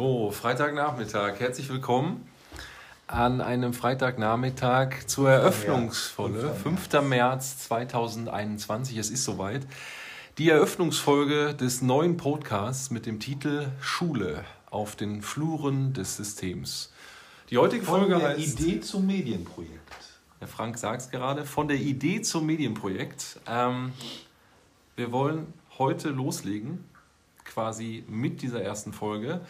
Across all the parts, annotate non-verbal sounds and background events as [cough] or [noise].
So, Freitagnachmittag. Herzlich willkommen an einem Freitagnachmittag zur Eröffnungsfolge. 5. März 2021. Es ist soweit. Die Eröffnungsfolge des neuen Podcasts mit dem Titel Schule auf den Fluren des Systems. Die heutige Von Folge der heißt. Idee zum Medienprojekt. Der Frank sagt es gerade, von der Idee zum Medienprojekt. Ähm, wir wollen heute loslegen, quasi mit dieser ersten Folge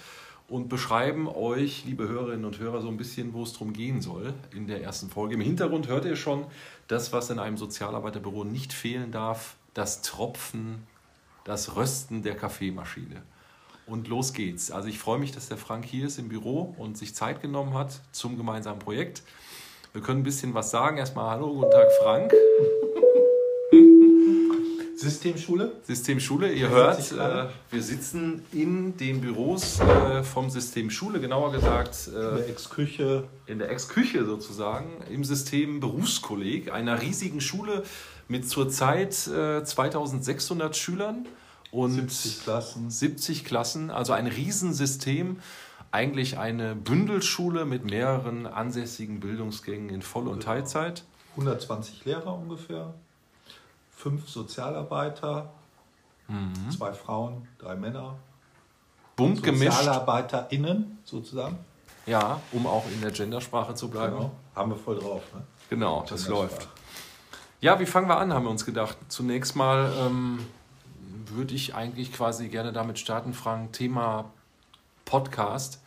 und beschreiben euch, liebe Hörerinnen und Hörer, so ein bisschen, wo es drum gehen soll in der ersten Folge. Im Hintergrund hört ihr schon das, was in einem Sozialarbeiterbüro nicht fehlen darf, das Tropfen, das Rösten der Kaffeemaschine. Und los geht's. Also ich freue mich, dass der Frank hier ist im Büro und sich Zeit genommen hat zum gemeinsamen Projekt. Wir können ein bisschen was sagen. Erstmal hallo, guten Tag Frank. Systemschule? Systemschule, ihr hört, äh, wir sitzen in den Büros äh, vom System Schule, genauer gesagt In äh, der Ex-Küche. in der Ex-Küche sozusagen, im System Berufskolleg, einer riesigen Schule mit zurzeit äh, 2600 Schülern und 70 Klassen. 70 Klassen, also ein Riesensystem, eigentlich eine Bündelschule mit mehreren ansässigen Bildungsgängen in Voll- und Teilzeit. 120 Lehrer ungefähr. Fünf Sozialarbeiter. Mhm. Zwei Frauen, drei Männer. Bunt gemischt, SozialarbeiterInnen sozusagen. ja, um auch in der Gendersprache zu bleiben. Genau. Haben wir voll drauf. Ne? Genau, das läuft. Ja, wie fangen wir an, haben wir uns gedacht. Zunächst mal ähm, würde ich eigentlich quasi gerne damit starten, Frank, Thema Podcast.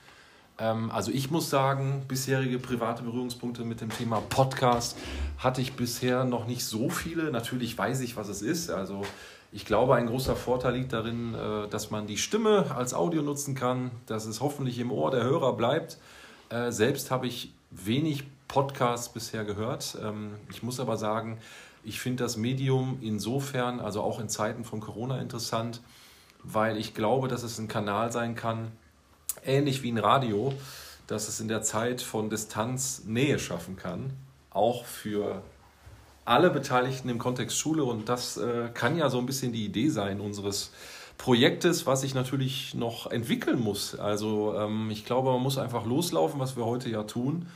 Ähm, also ich muss sagen, bisherige private Berührungspunkte mit dem Thema Podcast hatte ich bisher noch nicht so viele. Natürlich weiß ich, was es ist. Also ich glaube, ein großer Vorteil liegt darin, äh, dass man die Stimme als Audio nutzen kann, dass es hoffentlich im Ohr der Hörer bleibt. Äh, Selbst habe ich wenig Podcasts bisher gehört. Ähm, Ich muss aber sagen, ich finde das Medium insofern, also auch in Zeiten von Corona interessant, weil ich glaube, dass es ein Kanal sein kann, ähnlich wie ein Radio, dass es in der Zeit von Distanz Nähe schaffen kann, auch für alle Beteiligten im Kontext Schule. Und das äh, kann ja so ein bisschen die Idee sein unseres Projektes, was sich natürlich noch entwickeln muss. Also ähm, ich glaube, man muss einfach loslaufen, was wir heute ja tun.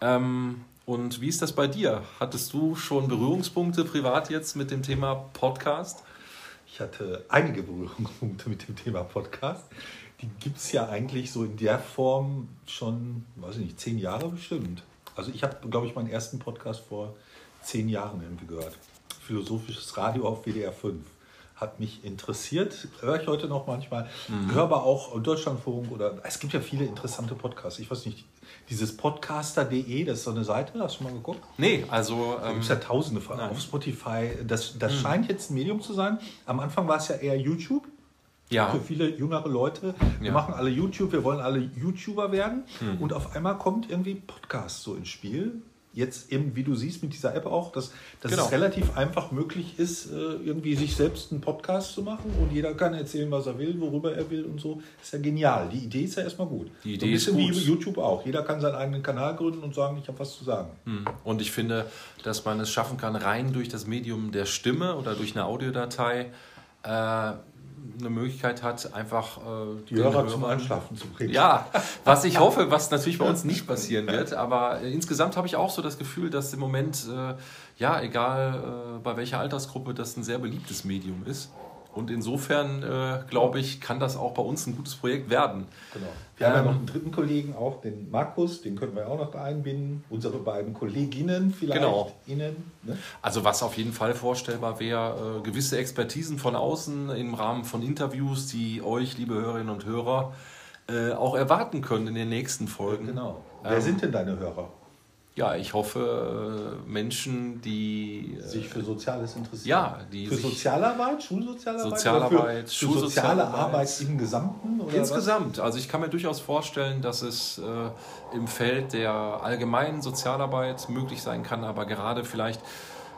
Ähm, und wie ist das bei dir? Hattest du schon Berührungspunkte privat jetzt mit dem Thema Podcast? Ich hatte einige Berührungspunkte mit dem Thema Podcast. Die gibt es ja eigentlich so in der Form schon, weiß ich nicht, zehn Jahre bestimmt. Also ich habe, glaube ich, meinen ersten Podcast vor zehn Jahren irgendwie gehört. Philosophisches Radio auf WDR 5. Hat mich interessiert, höre ich heute noch manchmal. Höre aber auch Deutschlandfunk oder es gibt ja viele interessante Podcasts. Ich weiß nicht, dieses podcaster.de, das ist so eine Seite, hast du mal geguckt? Nee, also Da ähm, gibt es ja tausende von nein. auf Spotify. Das, das scheint jetzt ein Medium zu sein. Am Anfang war es ja eher YouTube. Ja, Für viele jüngere Leute. Wir Ja. machen alle YouTube, wir wollen alle YouTuber werden. Und auf einmal kommt irgendwie Podcast so ins Spiel. Jetzt eben, wie du siehst, mit dieser App auch, dass, dass Genau. es relativ einfach möglich ist, äh, irgendwie sich selbst einen Podcast zu machen und jeder kann erzählen, was er will, worüber er will und so. Ist ja genial. Die Idee ist ja erstmal gut. Die so Idee ein ist bisschen gut. wie YouTube auch. Jeder kann seinen eigenen Kanal gründen und sagen, ich habe was zu sagen. Hm. Und ich finde, dass man es schaffen kann, rein durch das Medium der Stimme oder durch eine Audiodatei äh, eine Möglichkeit hat, einfach äh, Die den Hörer zum Einschlafen zu bringen. Ja, was ich hoffe, was natürlich bei uns nicht passieren wird, aber äh, insgesamt habe ich auch so das Gefühl, dass im Moment, äh, ja, egal äh, bei welcher Altersgruppe, das ein sehr beliebtes Medium ist. Und insofern, äh, glaube ich, kann das auch bei uns ein gutes Projekt werden. Genau. Wir haben ja Ähm, noch einen dritten Kollegen auch, den Markus, den können wir auch noch da einbinden. Unsere beiden Kolleginnen vielleicht. Genau. Ihnen. Ne? Also was auf jeden Fall vorstellbar wäre, äh, gewisse Expertisen von außen im Rahmen von Interviews, die euch, liebe Hörerinnen und Hörer, äh, auch erwarten können in den nächsten Folgen. Genau. Wer Ähm, sind denn deine Hörer? Ja, ich hoffe, äh, Menschen, die äh, Sich für Soziales interessieren? ja, die Für Sozialarbeit, Schulsozialarbeit? Sozialarbeit, für, für soziale Schulsozialarbeit. Arbeit im Gesamten? Oder Insgesamt, also ich kann mir durchaus vorstellen, dass es äh, im Feld der allgemeinen Sozialarbeit möglich sein kann, aber gerade vielleicht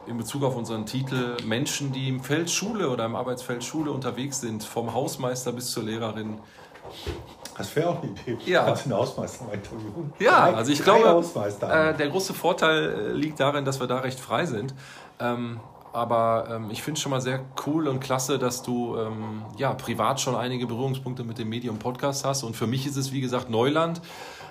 in Bezug auf unseren Titel Menschen, die im Feld Schule oder im Arbeitsfeld Schule unterwegs sind, vom Hausmeister bis zur Lehrerin. Das wäre auch eine Idee. Ja. Kannst einen Hausmeister interviewen? Ja, Drei- also ich glaube, äh, der große Vorteil äh, liegt darin, dass wir da recht frei sind. Ähm, aber ähm, ich finde es schon mal sehr cool und klasse, dass du ähm, ja, privat schon einige Berührungspunkte mit dem Medium Podcast hast. Und für mich ist es, wie gesagt, Neuland.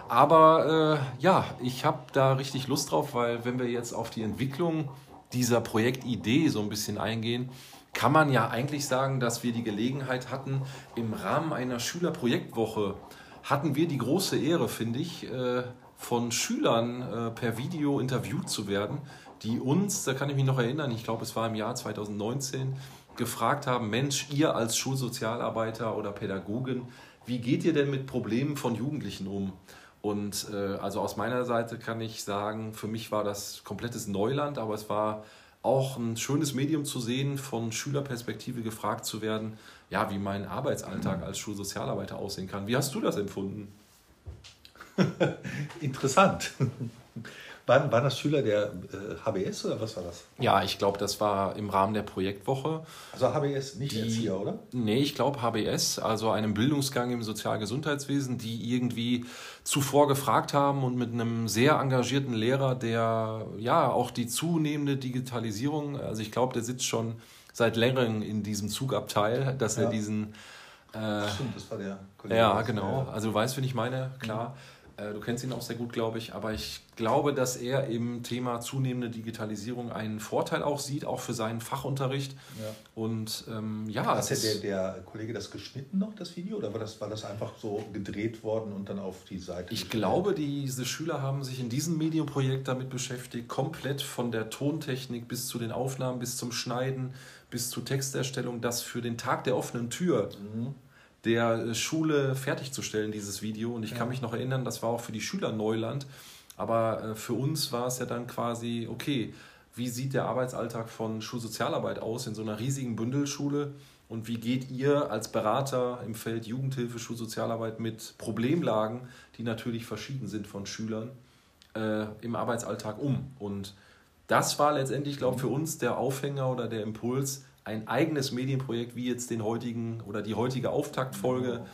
Aber äh, ja, ich habe da richtig Lust drauf, weil wenn wir jetzt auf die Entwicklung dieser Projektidee so ein bisschen eingehen, kann man ja eigentlich sagen, dass wir die Gelegenheit hatten, im Rahmen einer Schülerprojektwoche hatten wir die große Ehre, finde ich, äh, von Schülern äh, per Video interviewt zu werden, die uns, da kann ich mich noch erinnern, ich glaube es war im Jahr 2019, gefragt haben, Mensch, ihr als Schulsozialarbeiter oder Pädagogen, wie geht ihr denn mit Problemen von Jugendlichen um? Und äh, also aus meiner Seite kann ich sagen, für mich war das komplettes Neuland, aber es war auch ein schönes Medium zu sehen, von Schülerperspektive gefragt zu werden, ja, wie mein Arbeitsalltag als Schulsozialarbeiter aussehen kann. Wie hast du das empfunden? [laughs] Interessant. Waren, waren das Schüler der äh, HBS oder was war das? Ja, ich glaube, das war im Rahmen der Projektwoche. Also HBS, nicht die, Erzieher, oder? Nee, ich glaube HBS, also einem Bildungsgang im Sozialgesundheitswesen, die irgendwie zuvor gefragt haben und mit einem sehr engagierten Lehrer, der ja auch die zunehmende Digitalisierung, also ich glaube, der sitzt schon seit längerem in diesem Zugabteil, dass ja. er diesen äh, Stimmt, das war der Kollege. Ja, genau. Also du weißt, wen ich meine, klar. Mhm. Äh, du kennst ihn auch sehr gut, glaube ich. Aber ich glaube, dass er im Thema zunehmende Digitalisierung einen Vorteil auch sieht, auch für seinen Fachunterricht. Ja. Und ähm, ja. Hat der, der Kollege das geschnitten noch, das Video? Oder war das, war das einfach so gedreht worden und dann auf die Seite? Ich glaube, diese Schüler haben sich in diesem Medienprojekt damit beschäftigt, komplett von der Tontechnik bis zu den Aufnahmen, bis zum Schneiden, bis zur Texterstellung, das für den Tag der offenen Tür. Mhm der Schule fertigzusellen, dieses Video. Und ich ja. kann mich noch erinnern, das war auch für die Schüler Neuland. Aber äh, für uns war es ja dann quasi, okay, wie sieht der Arbeitsalltag von Schulsozialarbeit aus in so einer riesigen Bündelschule? Und wie geht ihr als Berater im Feld Jugendhilfe, Schulsozialarbeit mit Problemlagen, die natürlich verschieden sind von Schülern, äh, im Arbeitsalltag um? Und das war letztendlich, glaube ich, für uns der Aufhänger oder der Impuls, ein eigenes Medienprojekt wie jetzt den heutigen oder die heutige Auftaktfolge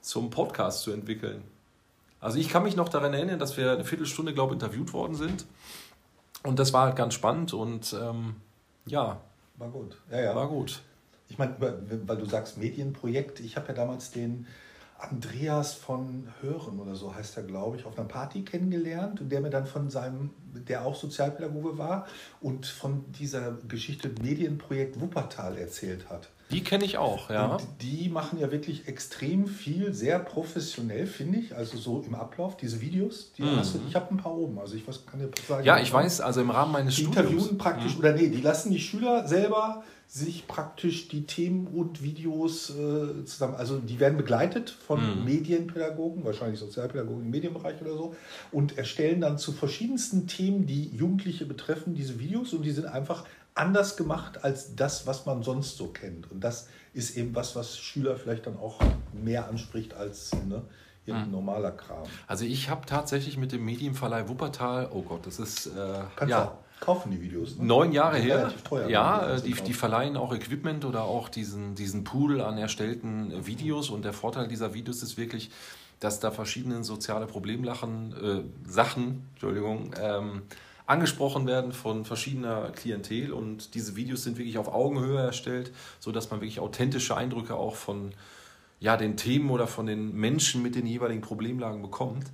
zum Podcast zu entwickeln. Also ich kann mich noch daran erinnern, dass wir eine Viertelstunde, glaube ich, interviewt worden sind. Und das war halt ganz spannend und ähm, ja. War gut. Ja, ja. War gut. Ich meine, weil du sagst Medienprojekt, ich habe ja damals den Andreas von Hören oder so heißt er, glaube ich, auf einer Party kennengelernt der mir dann von seinem, der auch Sozialpädagoge war und von dieser Geschichte Medienprojekt Wuppertal erzählt hat. Die kenne ich auch, ja. Und die machen ja wirklich extrem viel, sehr professionell, finde ich. Also so im Ablauf, diese Videos, die mhm. hast du, ich habe ein paar oben. Also ich was kann dir sagen. Ja, ich weiß, also im Rahmen meines die Studiums. Interviewen praktisch, mhm. oder nee, die lassen die Schüler selber sich praktisch die Themen und Videos äh, zusammen, also die werden begleitet von mhm. Medienpädagogen, wahrscheinlich Sozialpädagogen im Medienbereich oder so, und erstellen dann zu verschiedensten Themen, die Jugendliche betreffen, diese Videos und die sind einfach anders gemacht als das, was man sonst so kennt. Und das ist eben was, was Schüler vielleicht dann auch mehr anspricht als ne, ein mhm. normaler Kram. Also ich habe tatsächlich mit dem Medienverleih Wuppertal, oh Gott, das ist äh, ja, kaufen die Videos. Ne? Neun Jahre her. Relativ teuer. Ja, die, die verleihen auch Equipment oder auch diesen, diesen Pool an erstellten Videos. Und der Vorteil dieser Videos ist wirklich, dass da verschiedene soziale Problemlachen, äh, Sachen, Entschuldigung, ähm, angesprochen werden von verschiedener Klientel. Und diese Videos sind wirklich auf Augenhöhe erstellt, sodass man wirklich authentische Eindrücke auch von ja, den Themen oder von den Menschen mit den jeweiligen Problemlagen bekommt.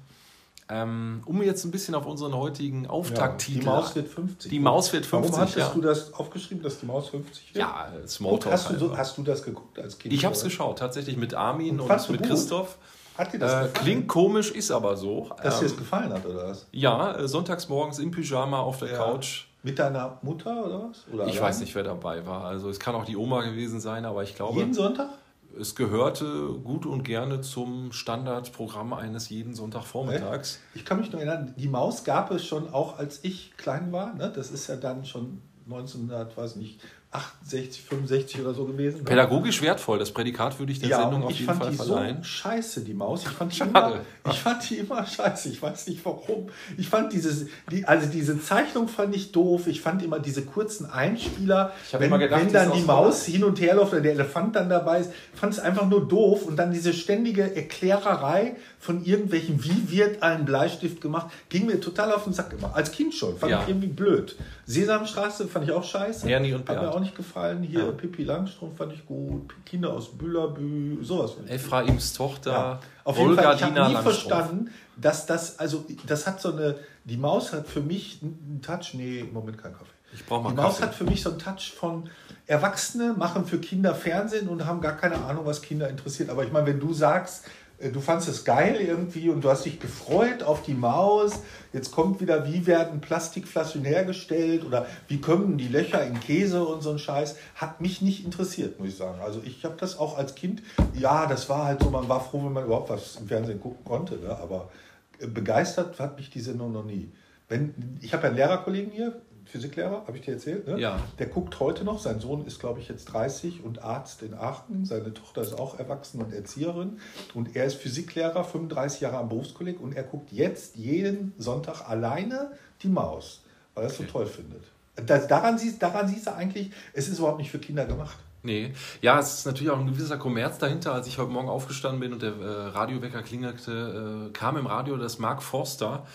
Ähm, um jetzt ein bisschen auf unseren heutigen Auftakttitel. Ja, die Maus wird 50. Die Maus wird 50. Warum hast ja. du das aufgeschrieben, dass die Maus 50 wird? Ja, Smalltalk. Hast du, so, hast du das geguckt als Kind? Ich habe es geschaut, tatsächlich mit Armin und, und mit Christoph. Hat dir das äh, Klingt komisch, ist aber so. Dass ähm, dir es gefallen hat, oder was? Ja, äh, sonntags morgens im Pyjama auf der ja. Couch. Mit deiner Mutter oder was? Oder ich allein? weiß nicht, wer dabei war. Also es kann auch die Oma gewesen sein, aber ich glaube. Jeden Sonntag? es gehörte gut und gerne zum Standardprogramm eines jeden Sonntagvormittags. Ich kann mich noch erinnern, die Maus gab es schon auch, als ich klein war. Ne? Das ist ja dann schon 1900, weiß nicht, 68, 65 oder so gewesen. Pädagogisch wertvoll, das Prädikat würde ich der ja, Sendung auf jeden Fall verleihen. So scheiße, die Maus. Ich fand, die immer, ich fand die immer scheiße. Ich weiß nicht warum. Ich fand dieses, die, also diese Zeichnung fand ich doof. Ich fand immer diese kurzen Einspieler, wenn, gedacht, wenn dann die Maus hin und her läuft oder der Elefant dann dabei ist, fand es einfach nur doof. Und dann diese ständige Erklärerei von irgendwelchen, wie wird ein Bleistift gemacht, ging mir total auf den Sack immer. Als Kind schon. Fand ja. ich irgendwie blöd. Sesamstraße fand ich auch scheiße. Ernie und Hat mir Bernd. auch nicht gefallen. Hier Ja. Pippi Langstrumpf fand ich gut. Kinder aus Büllerbü, sowas. Ephraims Tochter, Ja. Auf jeden Fall, ich habe nie Langstrumpf. verstanden, dass das, also das hat so eine, die Maus hat für mich einen Touch, nee, im Moment kein Kaffee. Ich brauche mal Die Maus Kaffee. hat für mich so einen Touch von Erwachsene machen für Kinder Fernsehen und haben gar keine Ahnung, was Kinder interessiert. Aber ich meine, wenn du sagst, du fandest es geil irgendwie und du hast dich gefreut auf die Maus, jetzt kommt wieder, wie werden Plastikflaschen hergestellt oder wie kommen die Löcher in Käse und so ein Scheiß, hat mich nicht interessiert, muss ich sagen. Also ich habe das auch als Kind, ja, das war halt so, man war froh, wenn man überhaupt was im Fernsehen gucken konnte, ne? aber äh, begeistert hat mich die Sendung noch nie. Wenn, ich habe ja einen Lehrerkollegen hier, Physiklehrer, habe ich dir erzählt. Ne? Ja. Der guckt heute noch. Sein Sohn ist, glaube ich, jetzt 30 und Arzt in Aachen. Seine Tochter ist auch erwachsen und Erzieherin. Und er ist Physiklehrer, 35 Jahre am Berufskolleg. Und er guckt jetzt jeden Sonntag alleine die Maus, weil er es so toll findet. Das, daran, siehst, daran siehst du eigentlich, es ist überhaupt nicht für Kinder gemacht. Nee, ja, es ist natürlich auch ein gewisser Kommerz dahinter. Als ich heute Morgen aufgestanden bin und der äh, Radiowecker klingelte, äh, kam im Radio, dass Mark Forster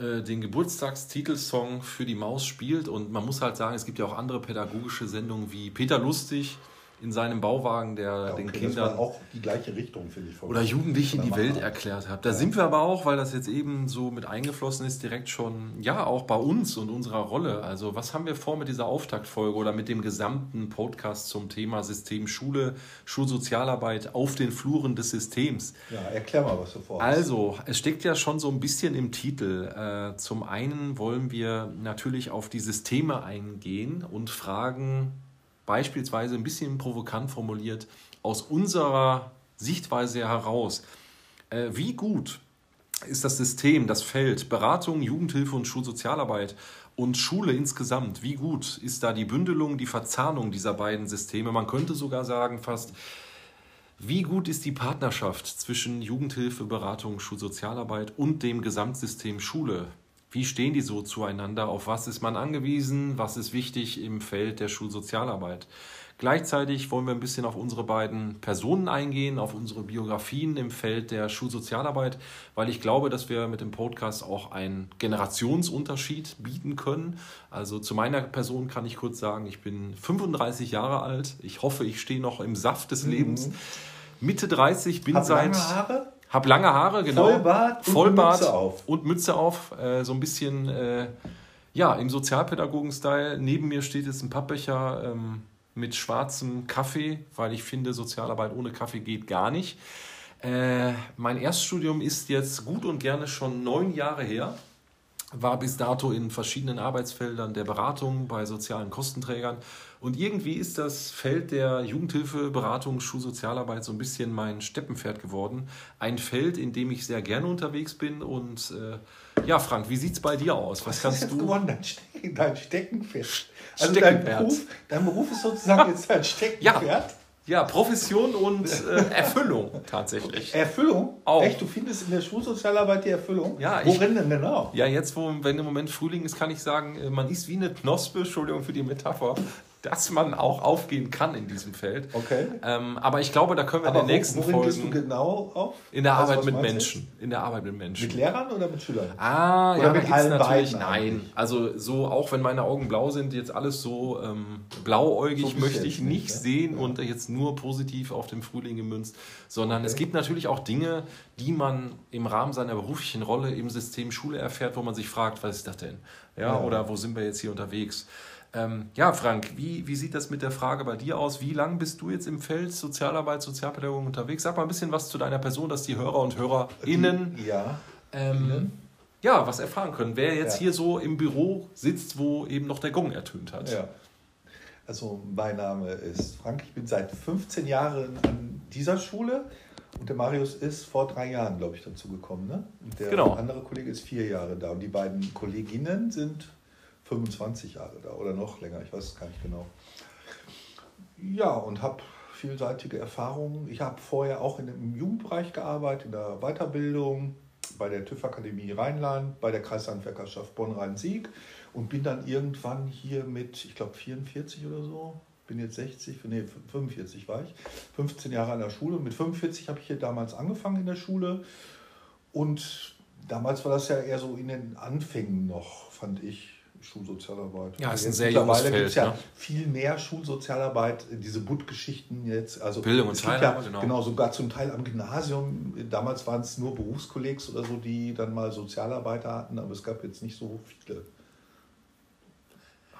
äh, den Geburtstagstitelsong für die Maus spielt. Und man muss halt sagen, es gibt ja auch andere pädagogische Sendungen wie Peter Lustig in seinem Bauwagen, der Ja, den okay, Kindern Das war auch die gleiche Richtung, finde ich. oder Jugendlichen von die Welt Machart. erklärt hat. Da sind wir aber auch, weil das jetzt eben so mit eingeflossen ist, direkt schon, ja, auch bei uns und unserer Rolle. Also, was haben wir vor mit dieser Auftaktfolge oder mit dem gesamten Podcast zum Thema System Schule, Schulsozialarbeit auf den Fluren des Systems? Ja, erklär mal, was du vorhast. Also, es steckt ja schon so ein bisschen im Titel. Äh, zum einen wollen wir natürlich auf die Systeme eingehen und fragen, beispielsweise ein bisschen provokant formuliert, aus unserer Sichtweise heraus, äh, wie gut ist das System, das Feld Beratung, Jugendhilfe und Schulsozialarbeit und Schule insgesamt, wie gut ist da die Bündelung, die Verzahnung dieser beiden Systeme? Man könnte sogar sagen fast, wie gut ist die Partnerschaft zwischen Jugendhilfe, Beratung, Schulsozialarbeit und dem Gesamtsystem Schule? Wie stehen die so zueinander? Auf was ist man angewiesen? Was ist wichtig im Feld der Schulsozialarbeit? Gleichzeitig wollen wir ein bisschen auf unsere beiden Personen eingehen, auf unsere Biografien im Feld der Schulsozialarbeit, weil ich glaube, dass wir mit dem Podcast auch einen Generationsunterschied bieten können. Also zu meiner Person kann ich kurz sagen, ich bin 35 Jahre alt. Ich hoffe, ich stehe noch im Saft des Lebens. Mitte 30, bin Hab seit lange Haare? Hab lange Haare, genau. Vollbart und Vollbart Mütze auf. und Mütze auf. Äh, so ein bisschen, äh, ja, im Sozialpädagogen-Style. Neben mir steht jetzt ein Pappbecher ähm, mit schwarzem Kaffee, weil ich finde, Sozialarbeit ohne Kaffee geht gar nicht. Äh, mein Erststudium ist jetzt gut und gerne schon neun Jahre her. War bis dato in verschiedenen Arbeitsfeldern der Beratung bei sozialen Kostenträgern. Und irgendwie ist das Feld der Jugendhilfe, Beratung, Schulsozialarbeit so ein bisschen mein Steppenpferd geworden. Ein Feld, in dem ich sehr gerne unterwegs bin. Und äh, ja, Frank, wie sieht es bei dir aus? Was Was ist kannst jetzt du? geworden? Dein, Stecken, dein Steckenpferd. Also dein. Beruf, dein Beruf ist sozusagen jetzt dein Steckenpferd. Ja, Profession und äh, Erfüllung tatsächlich. [laughs] Erfüllung? Auch. Echt, du findest in der Schulsozialarbeit die Erfüllung? Ja, ich- Worin denn genau? Ja, jetzt, wo, wenn im Moment Frühling ist, kann ich sagen, äh, man ist wie eine Knospe, Entschuldigung für die Metapher, dass man auch aufgehen kann in diesem Feld. Okay. Ähm, aber ich glaube, da können wir Aber in den nächsten wo, worin gehst du Folgen genau auf? in der Also, Arbeit mit Menschen. In der Arbeit mit jetzt? Menschen. Mit Lehrern oder mit Schülern? Ah, Oder ja, mit allen natürlich, beiden nein. eigentlich? Also so, auch wenn meine Augen blau sind, jetzt alles so ähm, blauäugig So möchte jetzt ich nicht, nicht sehen Ja. und jetzt nur positiv auf den Frühling gemünzt, sondern es Okay. gibt natürlich auch Dinge, die man im Rahmen seiner beruflichen Rolle im System Schule erfährt, wo man sich fragt, was ist das denn? Ja, Ja. oder wo sind wir jetzt hier unterwegs? Ähm, ja, Frank, wie, wie sieht das mit der Frage bei dir aus? Wie lange bist du jetzt im Feld Sozialarbeit, Sozialpädagogik unterwegs? Sag mal ein bisschen was zu deiner Person, dass die Hörer und HörerInnen Die, ja. ähm, ja, was erfahren können. Wer jetzt Ja. hier so im Büro sitzt, wo eben noch der Gong ertönt hat. ja. Also mein Name ist Frank. Ich bin seit 15 Jahren an dieser Schule. Und der Marius ist vor drei Jahren, glaube ich, dazu gekommen. Ne? Und der Genau. andere Kollege ist vier Jahre da. Und die beiden Kolleginnen sind 25 Jahre da oder noch länger. Ich weiß es gar nicht genau. Ja, und habe vielseitige Erfahrungen. Ich habe vorher auch in, im Jugendbereich gearbeitet, in der Weiterbildung, bei der TÜV-Akademie Rheinland, bei der Kreishandwerkerschaft Bonn-Rhein-Sieg und bin dann irgendwann hier mit, ich glaube, 44 oder so, bin jetzt 60, nee, 45 war ich, 15 Jahre an der Schule. Mit 45 habe ich hier damals angefangen in der Schule und damals war das ja eher so in den Anfängen noch, fand ich. Schulsozialarbeit. Ja, Also ist ein jetzt sehr mittlerweile gibt's Feld, ja ne? viel mehr Schulsozialarbeit, diese Butt-Geschichten jetzt. Also Bildung und es gibt Teilhabe, ja, genau. genau. sogar zum Teil am Gymnasium. Damals waren es nur Berufskollegs oder so, die dann mal Sozialarbeiter hatten, aber es gab jetzt nicht so viele.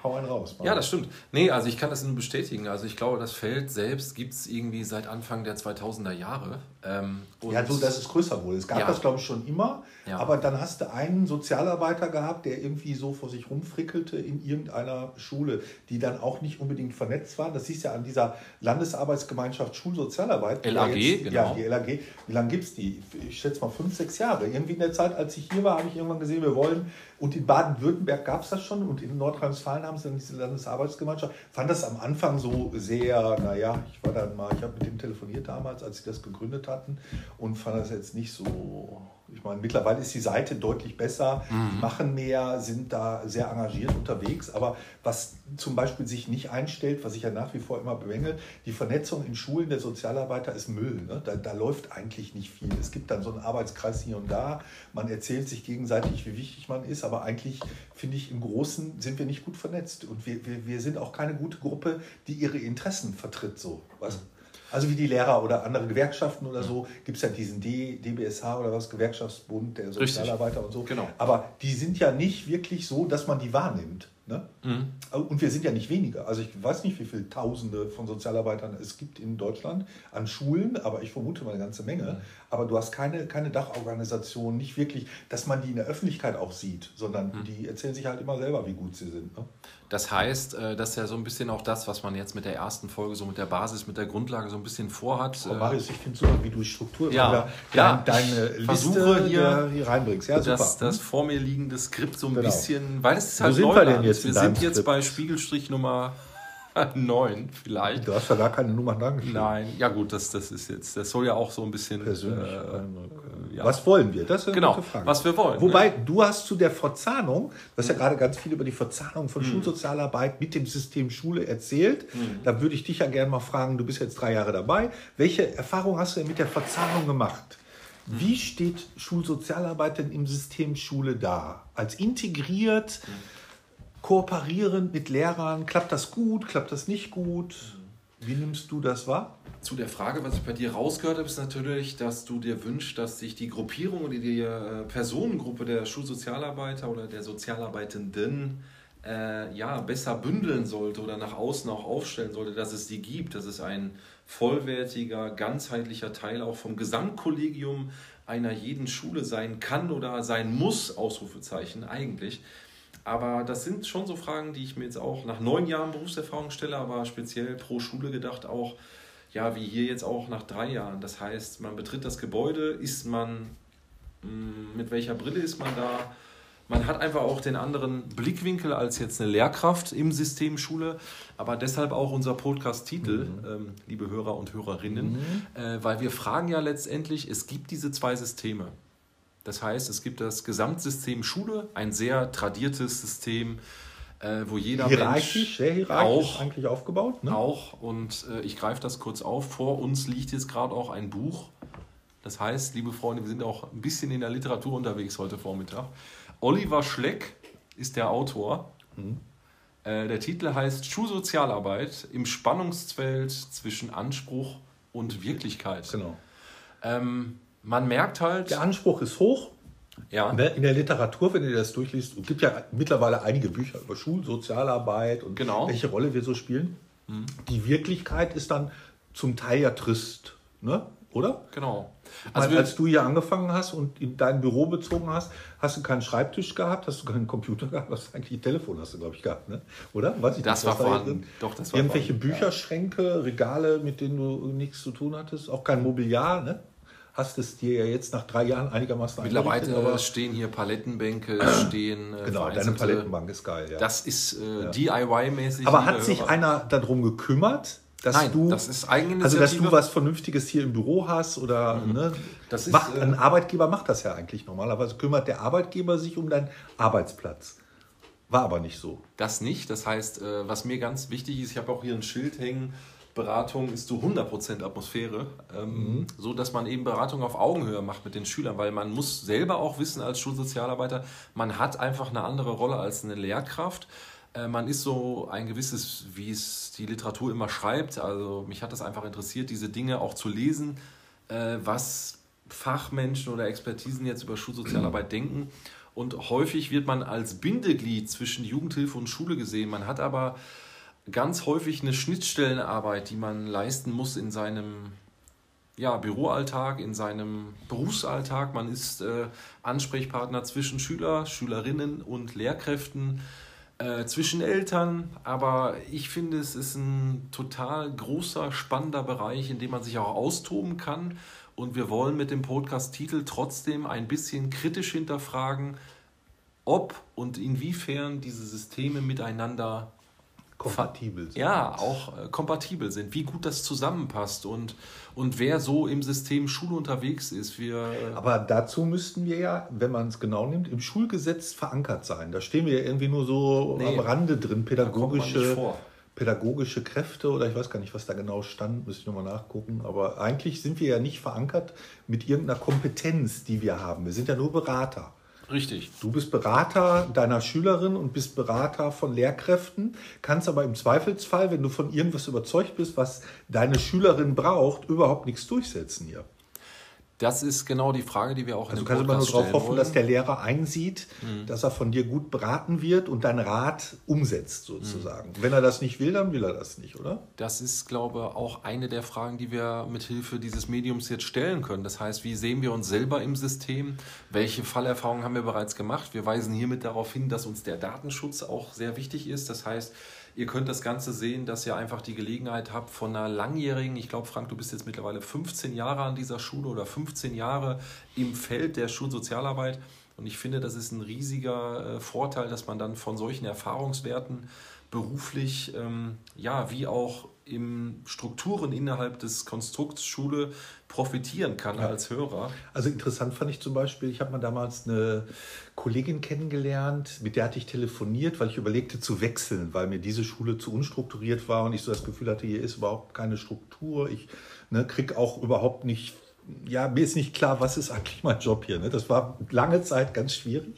Hau einen raus. Ja, das stimmt. Nee, also ich kann das nur bestätigen. Also ich glaube, das Feld selbst gibt es irgendwie seit Anfang der 2000er Jahre. Ähm, Ja, so, dass es größer wurde. Es gab Ja. das, glaube ich, schon immer. Ja. Aber dann hast du einen Sozialarbeiter gehabt, der irgendwie so vor sich rumfrickelte in irgendeiner Schule, die dann auch nicht unbedingt vernetzt war. Das siehst du ja an dieser Landesarbeitsgemeinschaft Schulsozialarbeit. LAG, jetzt, genau. Ja, die LAG. Wie lange gibt es die? Ich schätze mal fünf, sechs Jahre. Irgendwie in der Zeit, als ich hier war, habe ich irgendwann gesehen, wir wollen. Und in Baden-Württemberg gab es das schon und in Nordrhein-Westfalen haben sie dann diese Landesarbeitsgemeinschaft. Fand das am Anfang so sehr, naja, ich war dann mal, ich habe mit dem telefoniert damals, als sie das gegründet hatten und fand das jetzt nicht so. Ich meine, mittlerweile ist die Seite deutlich besser, die machen mehr, sind da sehr engagiert unterwegs. Aber was zum Beispiel sich nicht einstellt, was ich ja nach wie vor immer bemängel, die Vernetzung in Schulen der Sozialarbeiter ist Müll. Ne? Da, da läuft eigentlich nicht viel. Es gibt dann so einen Arbeitskreis hier und da. Man erzählt sich gegenseitig, wie wichtig man ist. Aber eigentlich finde ich, im Großen sind wir nicht gut vernetzt. Und wir, wir, wir sind auch keine gute Gruppe, die ihre Interessen vertritt. So, weißt? Also wie die Lehrer oder andere Gewerkschaften oder so, gibt es ja diesen D, DBSH oder was, Gewerkschaftsbund der Richtig. Sozialarbeiter und so. Genau. Aber die sind ja nicht wirklich so, dass man die wahrnimmt. Ne? Und wir sind ja nicht weniger. Also ich weiß nicht, wie viele Tausende von Sozialarbeitern es gibt in Deutschland an Schulen, aber ich vermute mal eine ganze Menge. Aber du hast keine, keine Dachorganisation, nicht wirklich, dass man die in der Öffentlichkeit auch sieht, sondern die erzählen sich halt immer selber, wie gut sie sind. Ne? Das heißt, äh, das ist ja so ein bisschen auch das, was man jetzt mit der ersten Folge, so mit der Basis, mit der Grundlage so ein bisschen vorhat. Frau Äh, Marius, ich finde super, wie du Struktur Ja, ja, dein, deine Liste versuche hier hier reinbringst. Ja, super. das, das vor mir liegende Skript so ein Genau. bisschen, weil es ist Wo halt sind wir Neuland. denn jetzt Wir sind jetzt Skript? bei Spiegelstrich Nummer [laughs] 9 vielleicht. du hast ja gar keine Nummern dran geschrieben. Nein, ja gut, das, das ist jetzt, das soll ja auch so ein bisschen Persönlich. äh, ja. Was wollen wir? Das ist eine Genau, gute Frage. was wir wollen, Wobei, ne? du hast zu der Verzahnung, du hast ja gerade ganz viel über die Verzahnung Mhm. von Schulsozialarbeit mit dem System Schule erzählt. Da würde ich dich ja gerne mal fragen, du bist jetzt drei Jahre dabei. Welche Erfahrung hast du denn mit der Verzahnung gemacht? Mhm. Wie steht Schulsozialarbeit denn im System Schule da? Als integriert, kooperierend mit Lehrern? Klappt das gut? Klappt das nicht gut? Wie nimmst du das wahr? Zu der Frage, was ich bei dir rausgehört habe, ist natürlich, dass du dir wünschst, dass sich die Gruppierung oder die äh, Personengruppe der Schulsozialarbeiter oder der Sozialarbeitenden äh, ja, besser bündeln sollte oder nach außen auch aufstellen sollte, dass es die gibt, dass es ein vollwertiger, ganzheitlicher Teil auch vom Gesamtkollegium einer jeden Schule sein kann oder sein muss, Ausrufezeichen eigentlich. Aber das sind schon so Fragen, die ich mir jetzt auch nach neun Jahren Berufserfahrung stelle, aber speziell pro Schule gedacht auch, ja, wie hier jetzt auch nach drei Jahren. Das heißt, man betritt das Gebäude, ist man, mh, mit welcher Brille ist man da? Man hat einfach auch den anderen Blickwinkel als jetzt eine Lehrkraft im System Schule, aber deshalb auch unser Podcast-Titel, ähm, liebe Hörer und Hörerinnen, äh, weil wir fragen ja letztendlich, es gibt diese zwei Systeme. Das heißt, es gibt das Gesamtsystem Schule, ein sehr tradiertes System, äh, wo jeder Hierarchisch, Mensch sehr hierarchisch auch eigentlich aufgebaut. Ne? auch, und äh, ich greife das kurz auf, vor uns liegt jetzt gerade auch ein Buch. Das heißt, liebe Freunde, wir sind auch ein bisschen in der Literatur unterwegs heute Vormittag. Oliver Schleck ist der Autor. Äh, der Titel heißt Schulsozialarbeit im Spannungsfeld zwischen Anspruch und Wirklichkeit. Genau. Ähm, man merkt halt, Der Anspruch ist hoch. ja, Ne, In der Literatur, wenn ihr das durchliest, es gibt ja mittlerweile einige Bücher über Schulsozialarbeit und Genau. welche Rolle wir so spielen. Die Wirklichkeit ist dann zum Teil ja trist, ne? oder? genau. Also Also wir, als du hier angefangen hast und in dein Büro bezogen hast, hast du keinen Schreibtisch gehabt, hast du keinen Computer gehabt, hast du eigentlich ein Telefon hast du, glaube ich, gehabt, ne? oder? Weiß ich Das nicht, war vorhanden. Doch, das war Irgendwelche vorhanden. Bücherschränke, Regale, mit denen du nichts zu tun hattest, auch kein Mobiliar, ne? Hast es dir ja jetzt nach drei Jahren einigermaßen mittlerweile aber stehen hier Palettenbänke, [clears throat] stehen äh, Genau, deine Palettenbank ist geil, ja. Das ist äh, DIY-mäßig. Aber hat sich Hörer. einer darum gekümmert, dass Nein, du, das ist also dass du was Vernünftiges hier im Büro hast oder ne? Das ist, macht, äh, ein Arbeitgeber macht das ja eigentlich normalerweise. Kümmert der Arbeitgeber sich um deinen Arbeitsplatz. War aber nicht so. Das nicht. Das heißt, äh, was mir ganz wichtig ist, ich habe auch hier ein Schild hängen, Beratung ist zu 100% Atmosphäre, ähm, mhm. so dass man eben Beratung auf Augenhöhe macht mit den Schülern, weil man muss selber auch wissen als Schulsozialarbeiter, man hat einfach eine andere Rolle als eine Lehrkraft. Äh, man ist so ein gewisses, wie es die Literatur immer schreibt, also mich hat das einfach interessiert, diese Dinge auch zu lesen, äh, was Fachmenschen oder Expertisen jetzt über Schulsozialarbeit [clears throat] denken. Und häufig wird man als Bindeglied zwischen Jugendhilfe und Schule gesehen. Man hat aber ganz häufig eine Schnittstellenarbeit, die man leisten muss in seinem ja, Büroalltag, in seinem Berufsalltag. Man ist äh, Ansprechpartner zwischen Schüler, Schülerinnen und Lehrkräften, äh, zwischen Eltern. Aber ich finde, es ist ein total großer, spannender Bereich, in dem man sich auch austoben kann. Und wir wollen mit dem Podcast-Titel trotzdem ein bisschen kritisch hinterfragen, ob und inwiefern diese Systeme miteinander kompatibel sind. Ja, auch äh, kompatibel sind, wie gut das zusammenpasst und, und wer so im System Schule unterwegs ist. Wir, äh Aber dazu müssten wir ja, wenn man es genau nimmt, im Schulgesetz verankert sein. Da stehen wir ja irgendwie nur so nee, am Rande drin, pädagogische, pädagogische Kräfte oder ich weiß gar nicht, was da genau stand, müsste ich nochmal nachgucken. Aber eigentlich sind wir ja nicht verankert mit irgendeiner Kompetenz, die wir haben. Wir sind ja nur Berater. Richtig. Du bist Berater deiner Schülerin und bist Berater von Lehrkräften, kannst aber im Zweifelsfall, wenn du von irgendwas überzeugt bist, was deine Schülerin braucht, überhaupt nichts durchsetzen hier. Das ist genau die Frage, die wir auch also in Also kannst du immer nur darauf hoffen, dass der Lehrer einsieht, mhm. dass er von dir gut beraten wird und deinen Rat umsetzt sozusagen. Mhm. Wenn er das nicht will, dann will er das nicht, oder? Das ist, glaube ich, auch eine der Fragen, die wir mit Hilfe dieses Mediums jetzt stellen können. Das heißt, wie sehen wir uns selber im System? Welche Fallerfahrungen haben wir bereits gemacht? Wir weisen hiermit darauf hin, dass uns der Datenschutz auch sehr wichtig ist. Das heißt, Ihr könnt das Ganze sehen, dass ihr einfach die Gelegenheit habt von einer langjährigen, ich glaube, Frank, du bist jetzt mittlerweile 15 Jahre an dieser Schule oder 15 Jahre im Feld der Schulsozialarbeit. Und ich finde, das ist ein riesiger äh, Vorteil, dass man dann von solchen Erfahrungswerten beruflich, ähm, ja, wie auch im Strukturen innerhalb des Konstrukts Schule profitieren kann ja. als Hörer. Also interessant fand ich zum Beispiel, ich habe mal damals eine Kollegin kennengelernt, mit der hatte ich telefoniert, weil ich überlegte zu wechseln, weil mir diese Schule zu unstrukturiert war und ich so das Gefühl hatte, hier ist überhaupt keine Struktur. Ich ne, kriege auch überhaupt nicht ja, mir ist nicht klar, was ist eigentlich mein Job hier. Ne? Das war lange Zeit ganz schwierig.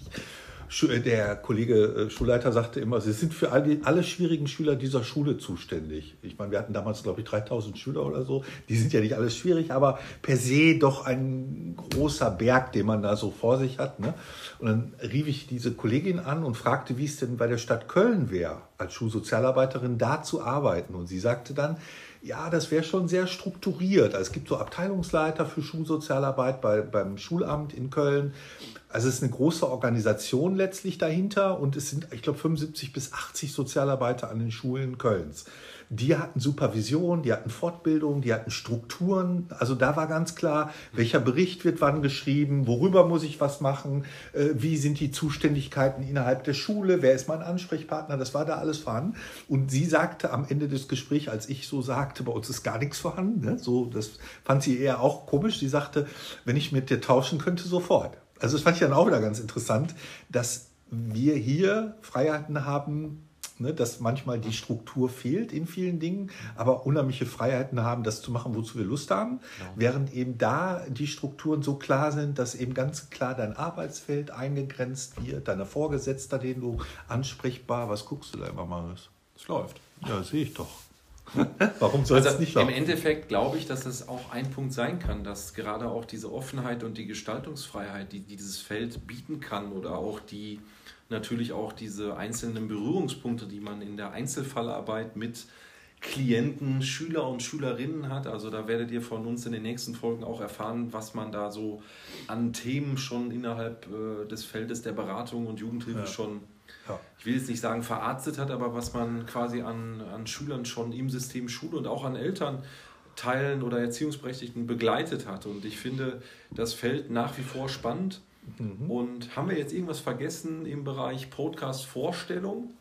Äh, der Kollege äh, Schulleiter sagte immer, Sie sind für alle, alle schwierigen Schüler dieser Schule zuständig. Ich meine, wir hatten damals, glaube ich, 3000 Schüler oder so. Die sind ja nicht alles schwierig, aber per se doch ein großer Berg, den man da so vor sich hat. Ne? Und dann rief ich diese Kollegin an und fragte, wie es denn bei der Stadt Köln wäre, als Schulsozialarbeiterin da zu arbeiten. Und sie sagte dann, ja, das wäre schon sehr strukturiert. Also es gibt so Abteilungsleiter für Schulsozialarbeit bei, beim Schulamt in Köln. Also es ist eine große Organisation letztlich dahinter und es sind, ich glaube, 75 bis 80 Sozialarbeiter an den Schulen Kölns. Die hatten Supervision, die hatten Fortbildung, die hatten Strukturen. Also da war ganz klar, welcher Bericht wird wann geschrieben, worüber muss ich was machen, äh, wie sind die Zuständigkeiten innerhalb der Schule, wer ist mein Ansprechpartner, das war da alles vorhanden. Und sie sagte am Ende des Gesprächs, als ich so sagte, bei uns ist gar nichts vorhanden, ne? so, das fand sie eher auch komisch. Sie sagte, wenn ich mit dir tauschen könnte, sofort. Also das fand ich dann auch wieder ganz interessant, dass wir hier Freiheiten haben, ne, dass manchmal die Struktur fehlt in vielen Dingen, aber unheimliche Freiheiten haben, das zu machen, wozu wir Lust haben, ja. während eben da die Strukturen so klar sind, dass eben ganz klar dein Arbeitsfeld eingegrenzt wird, deine Vorgesetzter, den du ansprechbar, was guckst du da immer, Marius? Es läuft. Ja, sehe ich doch. [laughs] Warum soll also es nicht laufen? Im Endeffekt glaube ich, dass es auch ein Punkt sein kann, dass gerade auch diese Offenheit und die Gestaltungsfreiheit, die, die dieses Feld bieten kann oder auch die natürlich auch diese einzelnen Berührungspunkte, die man in der Einzelfallarbeit mit Klienten, Schüler und Schülerinnen hat. Also da werdet ihr von uns in den nächsten Folgen auch erfahren, was man da so an Themen schon innerhalb äh, des Feldes der Beratung und Jugendhilfe ja. schon ja. ich will jetzt nicht sagen verarztet hat, aber was man quasi an, an Schülern schon im System Schule und auch an Eltern Teilen oder Erziehungsberechtigten begleitet hat. Und ich finde das Feld nach wie vor spannend. Mhm. Und haben wir jetzt irgendwas vergessen im Bereich Podcast-Vorstellung?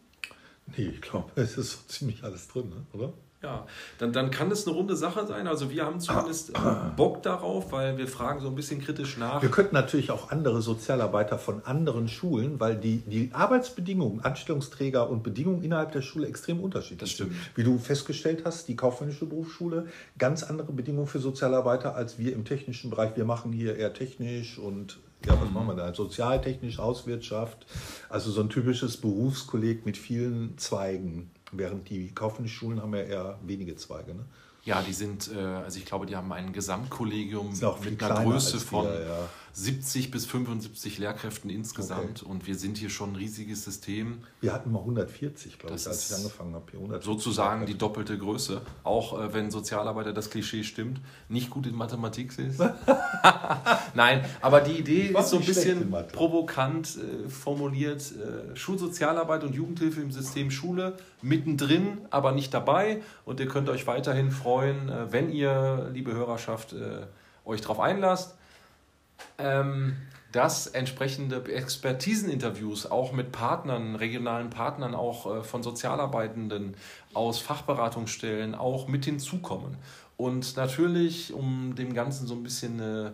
Nee, ich glaube, es ist so ziemlich alles drin, ne? oder? Ja, dann, dann kann es eine runde Sache sein. Also wir haben zumindest äh, [clears throat] Bock darauf, weil wir fragen so ein bisschen kritisch nach. Wir könnten natürlich auch andere Sozialarbeiter von anderen Schulen, weil die, die Arbeitsbedingungen, Anstellungsträger und Bedingungen innerhalb der Schule extrem unterschiedlich Das stimmt. sind. Wie du festgestellt hast, die kaufmännische Berufsschule, ganz andere Bedingungen für Sozialarbeiter als wir im technischen Bereich. Wir machen hier eher technisch und ja, was machen wir da? Sozialtechnisch, Hauswirtschaft. Also so ein typisches Berufskolleg mit vielen Zweigen. Während die kaufmännischen Schulen haben ja eher wenige Zweige. Ne? Ja, die sind, äh, also ich glaube, die haben ein Gesamtkollegium mit einer Größe von wir, ja. 70 bis 75 Lehrkräften insgesamt. Und wir sind hier schon ein riesiges System. Wir hatten mal 140, glaube Das ich, als ich angefangen habe. Hier 140 Sozusagen die doppelte Größe. Auch äh, wenn Sozialarbeiter das Klischee stimmt, nicht gut in Mathematik ist. [laughs] Nein, aber die Idee ist so ein bisschen provokant äh, formuliert. Äh, Schulsozialarbeit und Jugendhilfe im System Schule mittendrin, aber nicht dabei. Und ihr könnt euch weiterhin freuen, äh, wenn ihr, liebe Hörerschaft, äh, euch darauf einlasst. Ähm, dass entsprechende Expertiseninterviews auch mit Partnern, regionalen Partnern, auch äh, von Sozialarbeitenden aus Fachberatungsstellen auch mit hinzukommen. Und natürlich, um dem Ganzen so ein bisschen eine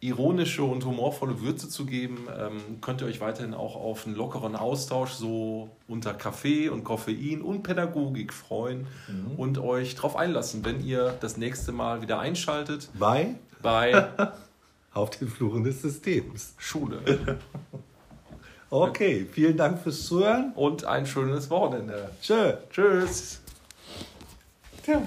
ironische und humorvolle Würze zu geben, ähm, könnt ihr euch weiterhin auch auf einen lockeren Austausch so unter Kaffee und Koffein und Pädagogik freuen und euch darauf einlassen, wenn ihr das nächste Mal wieder einschaltet. Bei? Bei [laughs] auf den Fluren des Systems. Schule. [laughs] Okay, vielen Dank fürs Zuhören. Und ein schönes Wochenende. Tschö. Tschüss. Tja.